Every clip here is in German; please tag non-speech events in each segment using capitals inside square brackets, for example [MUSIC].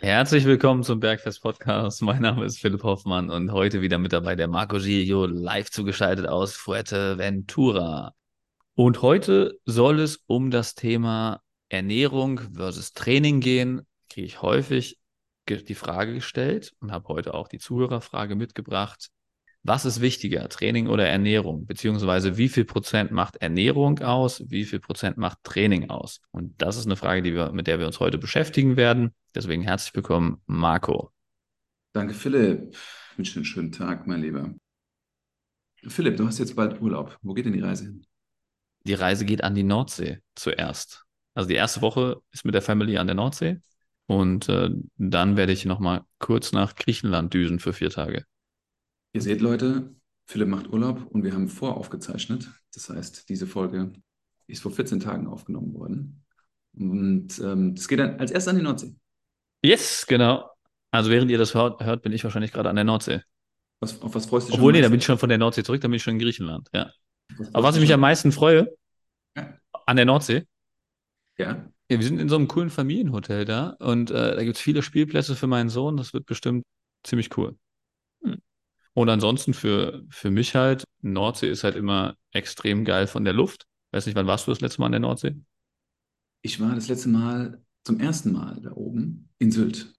Herzlich willkommen zum Bergfest Podcast. Mein Name ist Philipp Hoffmann und heute wieder mit dabei der Marco Giglio, live zugeschaltet aus Fuerteventura. Und heute soll es um das Thema Ernährung versus Training gehen. Kriege ich häufig die Frage gestellt und habe heute auch die Zuhörerfrage mitgebracht. Was ist wichtiger, Training oder Ernährung? Beziehungsweise wie viel Prozent macht Ernährung aus? Wie viel Prozent macht Training aus? Und das ist eine Frage, die wir, mit der wir uns heute beschäftigen werden. Deswegen herzlich willkommen, Marco. Danke, Philipp. Ich wünsche dir einen schönen Tag, mein Lieber. Philipp, du hast jetzt bald Urlaub. Wo geht denn die Reise hin? Die Reise geht an die Nordsee zuerst. Also die erste Woche ist mit der Family an der Nordsee und äh, dann werde ich nochmal kurz nach Griechenland düsen für vier Tage. Ihr seht, Leute, Philipp macht Urlaub und wir haben voraufgezeichnet. Das heißt, diese Folge ist vor 14 Tagen aufgenommen worden. Und ähm, das geht dann als erstes an die Nordsee. Yes, genau. Also während ihr das hört, hört bin ich wahrscheinlich gerade an der Nordsee. Was, auf was freust du dich Obwohl, nee, da bin ich schon von der Nordsee zurück, da bin ich schon in Griechenland, ja. Was Aber was ich mich am meisten freue, ja. an der Nordsee, ja. ja. Wir sind in so einem coolen Familienhotel da und äh, da gibt es viele Spielplätze für meinen Sohn. Das wird bestimmt ziemlich cool. Und ansonsten für, für mich halt, Nordsee ist halt immer extrem geil von der Luft. Weiß nicht, wann warst du das letzte Mal an der Nordsee? Ich war das letzte Mal zum ersten Mal da oben in Sylt.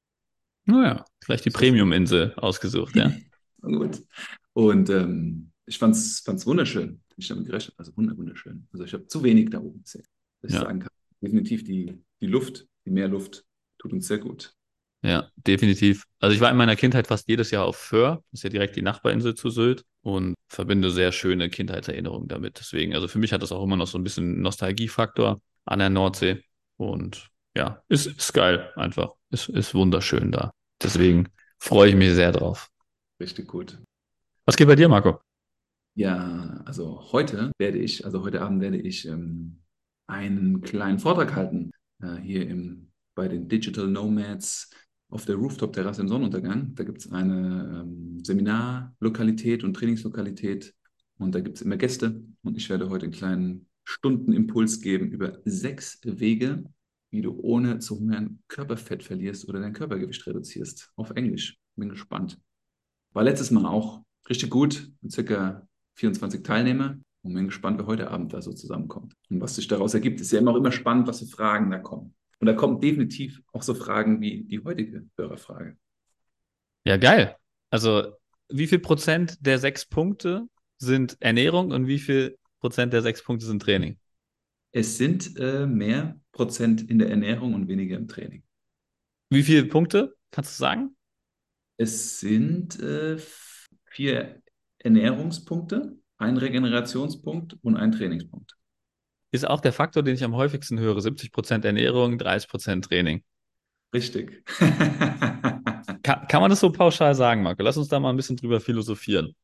Naja, vielleicht die Premium-Insel ausgesucht, ja. [LAUGHS] Gut. Und ähm, ich fand es wunderschön. Ich damit gerechnet, also wunderschön. Also ich habe zu wenig da oben gesehen, dass ja. ich sagen kann. Definitiv die, die Luft, die Meerluft tut uns sehr gut. Ja, definitiv. Also ich war in meiner Kindheit fast jedes Jahr auf Föhr, das ist ja direkt die Nachbarinsel zu Sylt und verbinde sehr schöne Kindheitserinnerungen damit. Deswegen, also für mich hat das auch immer noch so ein bisschen Nostalgiefaktor an der Nordsee und ja, ist, ist geil einfach. Ist, ist wunderschön da. Deswegen freue ich mich sehr drauf. Richtig gut. Was geht bei dir, Marco? Ja, also heute werde ich, also heute Abend werde ich ähm, einen kleinen Vortrag halten äh, hier im, bei den Digital Nomads auf der Rooftop-Terrasse im Sonnenuntergang. Da gibt es eine ähm, Seminarlokalität und Trainingslokalität und da gibt es immer Gäste und ich werde heute einen kleinen Stundenimpuls geben über sechs Wege, wie du ohne zu hungern Körperfett verlierst oder dein Körpergewicht reduzierst. Auf Englisch. Bin gespannt. War letztes Mal auch richtig gut, circa 24 Teilnehmer. Und bin gespannt, wer heute Abend da so zusammenkommt. Und was sich daraus ergibt, ist ja immer auch immer spannend, was für Fragen da kommen. Und da kommen definitiv auch so Fragen wie die heutige Hörerfrage. Ja, geil. Also, wie viel Prozent der sechs Punkte sind Ernährung und wie viel Prozent der sechs Punkte sind Training? Es sind äh, mehr Prozent in der Ernährung und weniger im Training. Wie viele Punkte kannst du sagen? Es sind äh, vier Ernährungspunkte, ein Regenerationspunkt und ein Trainingspunkt. Ist auch der Faktor, den ich am häufigsten höre. 70% Ernährung, 30% Training. Richtig. [LAUGHS] [LAUGHS] kann, kann, man das so pauschal sagen, Marco? Lass uns da mal ein bisschen drüber philosophieren.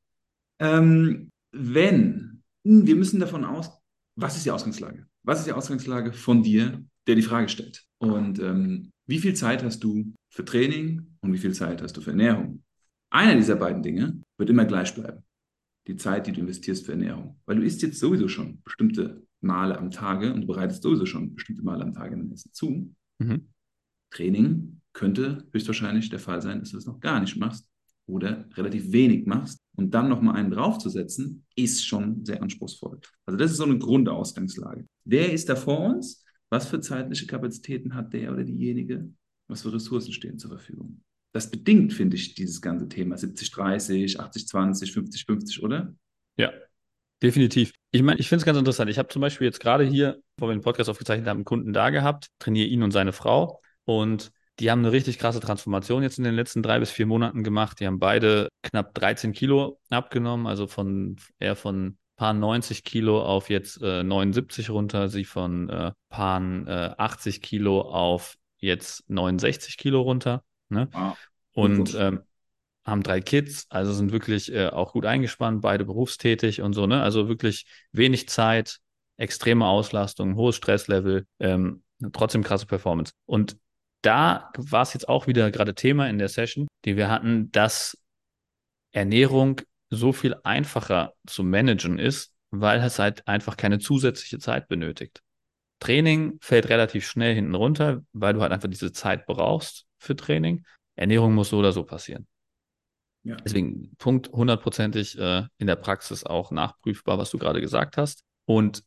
Ähm, wenn, hm, wir müssen davon aus, was ist die Ausgangslage? Was ist die Ausgangslage von dir, der die Frage stellt? Und ähm, wie viel Zeit hast du für Training und wie viel Zeit hast du für Ernährung? Einer dieser beiden Dinge wird immer gleich bleiben. Die Zeit, die du investierst für Ernährung. Weil du isst jetzt sowieso schon bestimmte Male am Tage und du bereitest sowieso schon bestimmte Male am Tage dein Essen zu. Mhm. Training könnte höchstwahrscheinlich der Fall sein, dass du es noch gar nicht machst oder relativ wenig machst und dann nochmal einen draufzusetzen, ist schon sehr anspruchsvoll. Also das ist so eine Grundausgangslage. Wer ist da vor uns? Was für zeitliche Kapazitäten hat der oder diejenige? Was für Ressourcen stehen zur Verfügung? Das bedingt, finde ich, dieses ganze Thema 70-30, 80-20, 50-50, oder? Ja, definitiv. Ich meine, ich finde es ganz interessant. Ich habe zum Beispiel jetzt gerade hier, wo wir den Podcast aufgezeichnet haben, einen Kunden da gehabt, trainiere ihn und seine Frau und die haben eine richtig krasse Transformation jetzt in den letzten drei bis vier Monaten gemacht. Die haben beide knapp 13 Kilo abgenommen, also von eher von paar 90 Kilo auf jetzt äh, 79 runter, sie von äh, paar äh, 80 Kilo auf jetzt 69 Kilo runter. Ne? Wow. Und ähm, haben drei Kids, also sind wirklich äh, auch gut eingespannt, beide berufstätig und so, ne? Also wirklich wenig Zeit, extreme Auslastung, hohes Stresslevel, ähm, trotzdem krasse Performance. Und da war es jetzt auch wieder gerade Thema in der Session, die wir hatten, dass Ernährung so viel einfacher zu managen ist, weil es halt einfach keine zusätzliche Zeit benötigt. Training fällt relativ schnell hinten runter, weil du halt einfach diese Zeit brauchst für Training. Ernährung muss so oder so passieren. Ja. Deswegen Punkt hundertprozentig äh, in der Praxis auch nachprüfbar, was du gerade gesagt hast. Und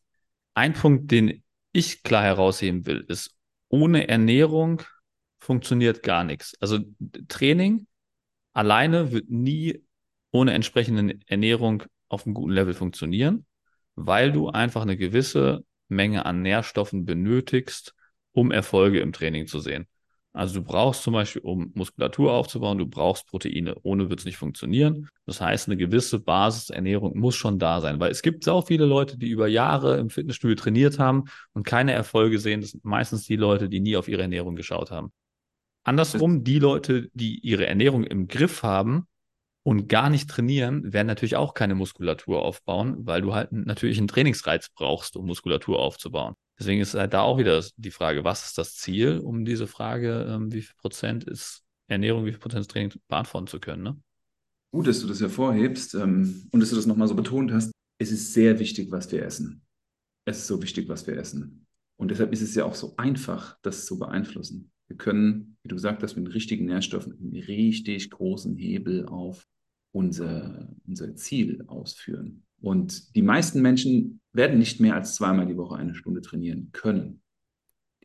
ein Punkt, den ich klar herausheben will, ist, ohne Ernährung funktioniert gar nichts. Also Training alleine wird nie ohne entsprechende Ernährung auf einem guten Level funktionieren, weil du einfach eine gewisse Menge an Nährstoffen benötigst, um Erfolge im Training zu sehen. Also du brauchst zum Beispiel, um Muskulatur aufzubauen, du brauchst Proteine. Ohne wird es nicht funktionieren. Das heißt, eine gewisse Basisernährung muss schon da sein, weil es gibt auch viele Leute, die über Jahre im Fitnessstudio trainiert haben und keine Erfolge sehen. Das sind meistens die Leute, die nie auf ihre Ernährung geschaut haben. Andersrum, die Leute, die ihre Ernährung im Griff haben und gar nicht trainieren, werden natürlich auch keine Muskulatur aufbauen, weil du halt natürlich einen Trainingsreiz brauchst, um Muskulatur aufzubauen. Deswegen ist halt da auch wieder die Frage, was ist das Ziel, um diese Frage, ähm, wie viel Prozent ist Ernährung, wie viel Prozent ist Training beantworten zu können. Ne? Gut, dass du das hervorhebst ähm, und dass du das nochmal so betont hast. Es ist sehr wichtig, was wir essen. Es ist so wichtig, was wir essen. Und deshalb ist es ja auch so einfach, das zu beeinflussen. Wir können, wie du gesagt hast, mit den richtigen Nährstoffen einen richtig großen Hebel auf unser, unser Ziel ausführen. Und die meisten Menschen werden nicht mehr als zweimal die Woche eine Stunde trainieren können.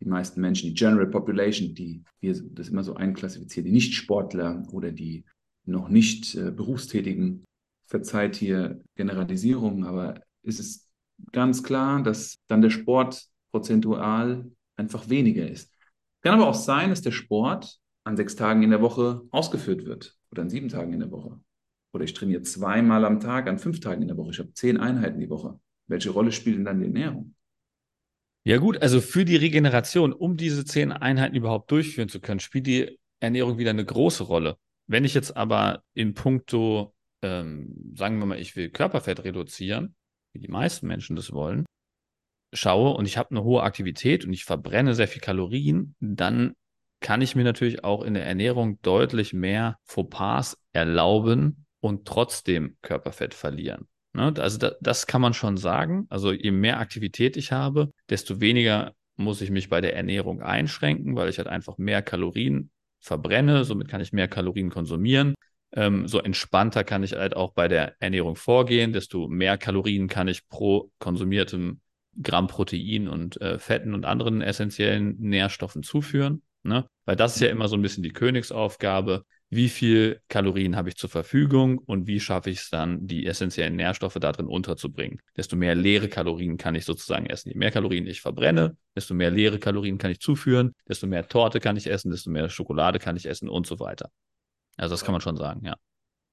Die meisten Menschen, die General Population, die wir das immer so einklassifizieren, die Nicht-Sportler oder die noch nicht äh, Berufstätigen, verzeiht hier Generalisierung, aber es ist ganz klar, dass dann der Sport prozentual einfach weniger ist. Kann aber auch sein, dass der Sport an sechs Tagen in der Woche ausgeführt wird oder an sieben Tagen in der Woche. Oder ich trainiere zweimal am Tag an fünf Tagen in der Woche. Ich habe zehn Einheiten die Woche. Welche Rolle spielt denn dann die Ernährung? Ja gut, also für die Regeneration, um diese zehn Einheiten überhaupt durchführen zu können, spielt die Ernährung wieder eine große Rolle. Wenn ich jetzt aber in puncto, ähm, sagen wir mal, ich will Körperfett reduzieren, wie die meisten Menschen das wollen, schaue und ich habe eine hohe Aktivität und ich verbrenne sehr viel Kalorien, dann kann ich mir natürlich auch in der Ernährung deutlich mehr Fauxpas erlauben und trotzdem Körperfett verlieren. Ne? Also da, das kann man schon sagen. Also je mehr Aktivität ich habe, desto weniger muss ich mich bei der Ernährung einschränken, weil ich halt einfach mehr Kalorien verbrenne. Somit kann ich mehr Kalorien konsumieren. Ähm, so entspannter kann ich halt auch bei der Ernährung vorgehen. Desto mehr Kalorien kann ich pro konsumiertem Gramm Protein und äh, Fetten und anderen essentiellen Nährstoffen zuführen. Ne? Weil das ist ja immer so ein bisschen die Königsaufgabe wie viel Kalorien habe ich zur Verfügung und wie schaffe ich es dann, die essentiellen Nährstoffe da drin unterzubringen. Desto mehr leere Kalorien kann ich sozusagen essen. Je mehr Kalorien ich verbrenne, desto mehr leere Kalorien kann ich zuführen, desto mehr Torte kann ich essen, desto mehr Schokolade kann ich essen und so weiter. Also das kann man schon sagen, ja.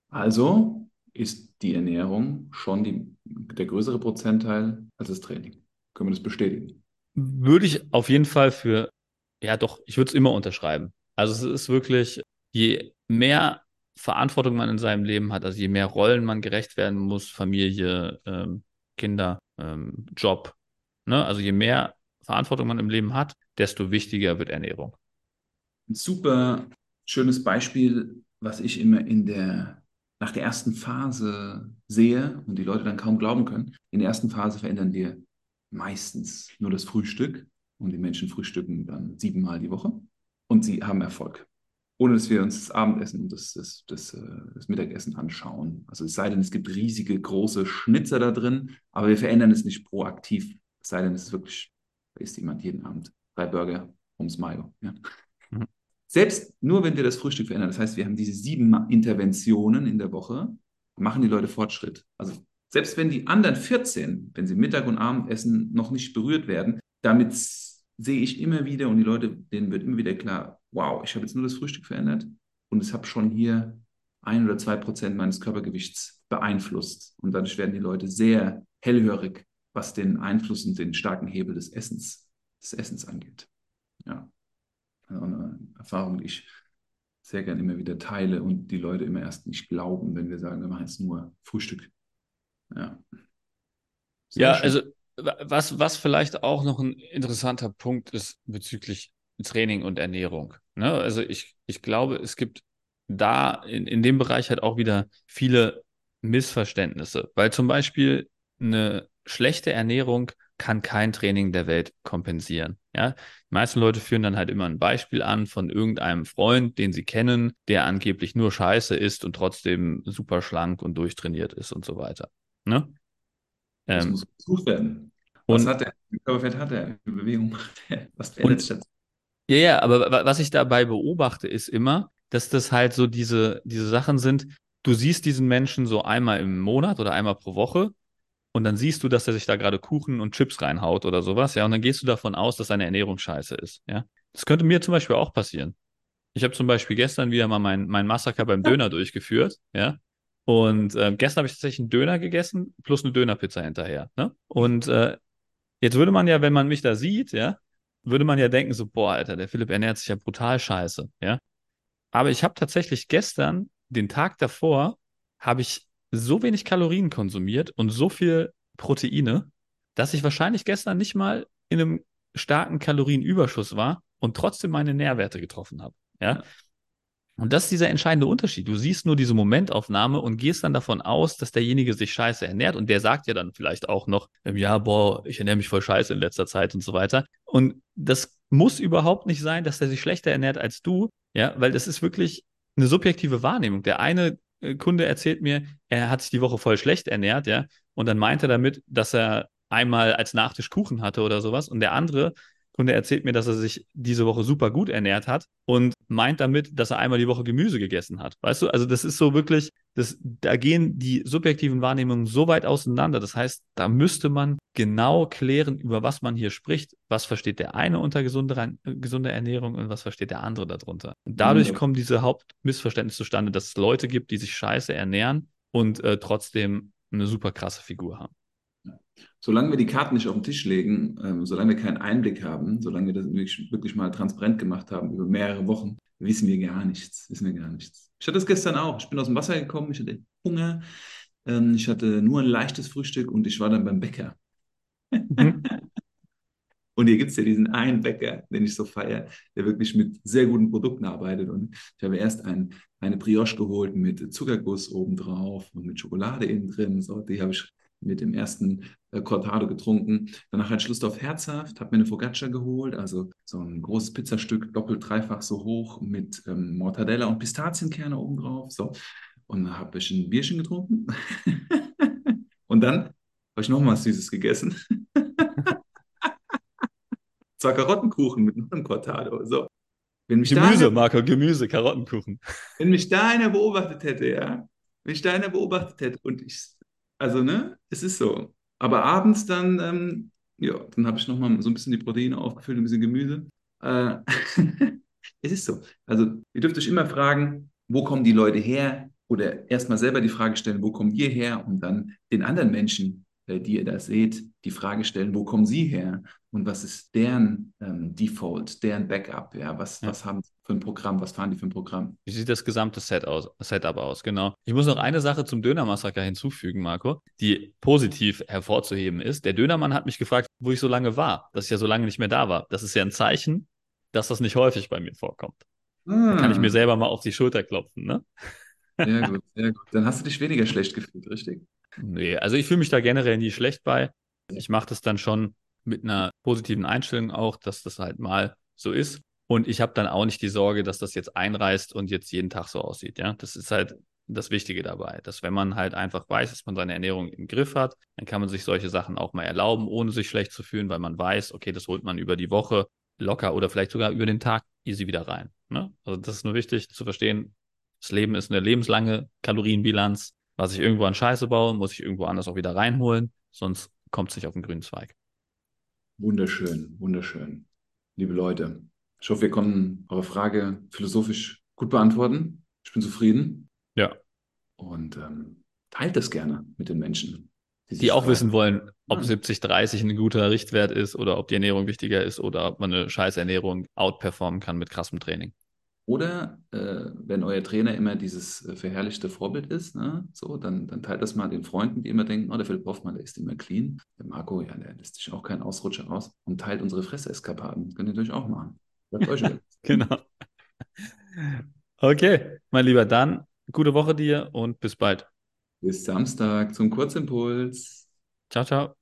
Also ist die Ernährung schon die, der größere Prozentteil als das Training. Können wir das bestätigen? Würde ich auf jeden Fall für, ja doch, ich würde es immer unterschreiben. Also es ist wirklich, je mehr Verantwortung man in seinem Leben hat, also je mehr Rollen man gerecht werden muss, Familie, ähm, Kinder, ähm, Job, ne? also je mehr Verantwortung man im Leben hat, desto wichtiger wird Ernährung. Ein super schönes Beispiel, was ich immer in der, nach der ersten Phase sehe und die Leute dann kaum glauben können. In der ersten Phase verändern wir meistens nur das Frühstück und die Menschen frühstücken dann siebenmal die Woche und sie haben Erfolg ohne dass wir uns das Abendessen und das, das, das, äh, das, Mittagessen anschauen. Also es sei denn, es gibt riesige, große Schnitzer da drin, aber wir verändern es nicht proaktiv. Es sei denn, es ist wirklich, da isst jemand jeden Abend drei Burger ums Mayo. Ja. Mhm. Selbst nur, wenn wir das Frühstück verändern, das heißt, wir haben diese sieben Interventionen in der Woche, machen die Leute Fortschritt. Also selbst wenn die anderen 14, wenn sie Mittag und Abendessen noch nicht berührt werden, damit sehe ich immer wieder und die Leute, denen wird immer wieder klar, wow, ich habe jetzt nur das Frühstück verändert und es habe schon hier ein oder zwei Prozent meines Körpergewichts beeinflusst. Und dadurch werden die Leute sehr hellhörig, was den Einfluss und den starken Hebel des Essens, des Essens angeht. Ja, also eine Erfahrung, die ich sehr gerne immer wieder teile und die Leute immer erst nicht glauben, wenn wir sagen, wir machen jetzt nur Frühstück. Ja. Sehr ja, schön. also was, was vielleicht auch noch ein interessanter Punkt ist bezüglich Training und Ernährung. Ne? Also ich, ich glaube, es gibt da in, in dem Bereich halt auch wieder viele Missverständnisse, weil zum Beispiel eine schlechte Ernährung kann kein Training der Welt kompensieren. Ja, die meisten Leute führen dann halt immer ein Beispiel an von irgendeinem Freund, den sie kennen, der angeblich nur Scheiße ist und trotzdem super schlank und durchtrainiert ist und so weiter. Ne? Das ähm, muss gesucht werden. Was hat er? Körperfett hat er? Bewegung macht er? Was verändert sich Ja, ja, aber was ich dabei beobachte, ist immer, dass das halt so diese, diese Sachen sind, du siehst diesen Menschen so einmal im Monat oder einmal pro Woche und dann siehst du, dass er sich da gerade Kuchen und Chips reinhaut oder sowas, ja, und dann gehst du davon aus, dass seine Ernährung scheiße ist, ja. Das könnte mir zum Beispiel auch passieren. Ich habe zum Beispiel gestern wieder mal mein, mein Massaker beim Döner durchgeführt, ja. Und äh, gestern habe ich tatsächlich einen Döner gegessen, plus eine Dönerpizza hinterher. Ne? Und äh, jetzt würde man ja, wenn man mich da sieht, ja, würde man ja denken, so, boah, Alter, der Philipp ernährt sich ja brutal scheiße, ja. Aber ich habe tatsächlich gestern, den Tag davor, habe ich so wenig Kalorien konsumiert und so viel Proteine, dass ich wahrscheinlich gestern nicht mal in einem starken Kalorienüberschuss war und trotzdem meine Nährwerte getroffen habe. Ja? Und das ist dieser entscheidende Unterschied. Du siehst nur diese Momentaufnahme und gehst dann davon aus, dass derjenige sich scheiße ernährt. Und der sagt ja dann vielleicht auch noch, ja, boah, ich ernähre mich voll scheiße in letzter Zeit und so weiter. Und das muss überhaupt nicht sein, dass der sich schlechter ernährt als du. Ja, weil das ist wirklich eine subjektive Wahrnehmung. Der eine äh, Kunde erzählt mir, er hat sich die Woche voll schlecht ernährt, ja, und dann meint er damit, dass er einmal als Nachtisch Kuchen hatte oder sowas. Und der andere Kunde erzählt mir, dass er sich diese Woche super gut ernährt hat und meint damit, dass er einmal die Woche Gemüse gegessen hat. Weißt du, also das ist so wirklich, das, da gehen die subjektiven Wahrnehmungen so weit auseinander. Das heißt, da müsste man genau klären, über was man hier spricht. Was versteht der eine unter gesunde, gesunde Ernährung und was versteht der andere darunter. Dadurch mhm. kommen diese Hauptmissverständnisse zustande, dass es Leute gibt, die sich scheiße ernähren und äh, trotzdem eine super krasse Figur haben solange wir die Karten nicht auf den Tisch legen, ähm, solange wir keinen Einblick haben, solange wir das wirklich, wirklich, mal transparent gemacht haben über mehrere Wochen, wissen wir gar nichts. Wissen wir gar nichts. Ich hatte das gestern auch. Ich bin aus dem Wasser gekommen, ich hatte Hunger, ähm, ich hatte nur ein leichtes Frühstück und ich war dann beim Bäcker. Mhm. [LAUGHS] Und hier gibt es ja diesen einen Bäcker, den ich so feiere, der wirklich mit sehr guten Produkten arbeitet. Und ich habe erst ein, eine Brioche geholt mit Zuckerguss obendrauf und mit Schokolade innen drin. So, die habe ich mit dem ersten äh, Cortado getrunken. Danach ein Schluss auf herzhaft, habe mir eine Focaccia geholt, also so ein großes Pizzastück, doppelt, dreifach so hoch mit ähm, Mortadella und Pistazienkerne obendrauf. So. Und dann habe ich ein Bierchen getrunken. [LAUGHS] und dann habe ich noch mal was Süßes gegessen. [LAUGHS] Zwar Karottenkuchen mit einem Cortado. So. Wenn Gemüse, einer, Marco, Gemüse, Karottenkuchen. Wenn mich da einer beobachtet hätte, ja. Wenn mich da einer beobachtet hätte und ich also, ne, es ist so. Aber abends dann, ähm, ja, dann habe ich nochmal so ein bisschen die Proteine aufgefüllt, ein bisschen Gemüse. Äh, [LAUGHS] es ist so. Also, ihr dürft euch immer fragen, wo kommen die Leute her? Oder erstmal selber die Frage stellen, wo kommen ihr her? Und dann den anderen Menschen die ihr da seht, die Frage stellen, wo kommen sie her und was ist deren ähm, Default, deren Backup, ja, was, ja. was haben sie für ein Programm, was fahren die für ein Programm? Wie sieht das gesamte Set aus, Setup aus, genau. Ich muss noch eine Sache zum Dönermassaker hinzufügen, Marco, die positiv hervorzuheben ist. Der Dönermann hat mich gefragt, wo ich so lange war, dass ich ja so lange nicht mehr da war. Das ist ja ein Zeichen, dass das nicht häufig bei mir vorkommt. Ah. Da kann ich mir selber mal auf die Schulter klopfen, ne? Sehr [LAUGHS] gut, sehr gut. Dann hast du dich weniger schlecht gefühlt, richtig? Nee, also ich fühle mich da generell nie schlecht bei. Ich mache das dann schon mit einer positiven Einstellung auch, dass das halt mal so ist. Und ich habe dann auch nicht die Sorge, dass das jetzt einreißt und jetzt jeden Tag so aussieht. Ja, das ist halt das Wichtige dabei, dass wenn man halt einfach weiß, dass man seine Ernährung im Griff hat, dann kann man sich solche Sachen auch mal erlauben, ohne sich schlecht zu fühlen, weil man weiß, okay, das holt man über die Woche locker oder vielleicht sogar über den Tag easy wieder rein. Ne? Also das ist nur wichtig zu verstehen. Das Leben ist eine lebenslange Kalorienbilanz was ich irgendwo an Scheiße baue, muss ich irgendwo anders auch wieder reinholen, sonst kommt es nicht auf den grünen Zweig. Wunderschön, wunderschön. Liebe Leute, ich hoffe, wir konnten eure Frage philosophisch gut beantworten. Ich bin zufrieden. Ja. Und ähm, teilt das gerne mit den Menschen. Die, die auch wissen wollen, ob ja. 70-30 ein guter Richtwert ist oder ob die Ernährung wichtiger ist oder ob man eine scheiß Ernährung outperformen kann mit krassem Training. Oder äh, wenn euer Trainer immer dieses äh, verherrlichte Vorbild ist, ne, so, dann, dann teilt das mal den Freunden, die immer denken, oh, der Philipp Hoffmann, der ist immer clean. Der Marco, ja, der lässt sich auch keinen Ausrutscher raus und teilt unsere Fresseskapaden. Könnt ihr natürlich auch machen. Bleibt euch [LAUGHS] genau. Okay, mein Lieber, dann gute Woche dir und bis bald. Bis Samstag zum Kurzimpuls. Ciao, ciao.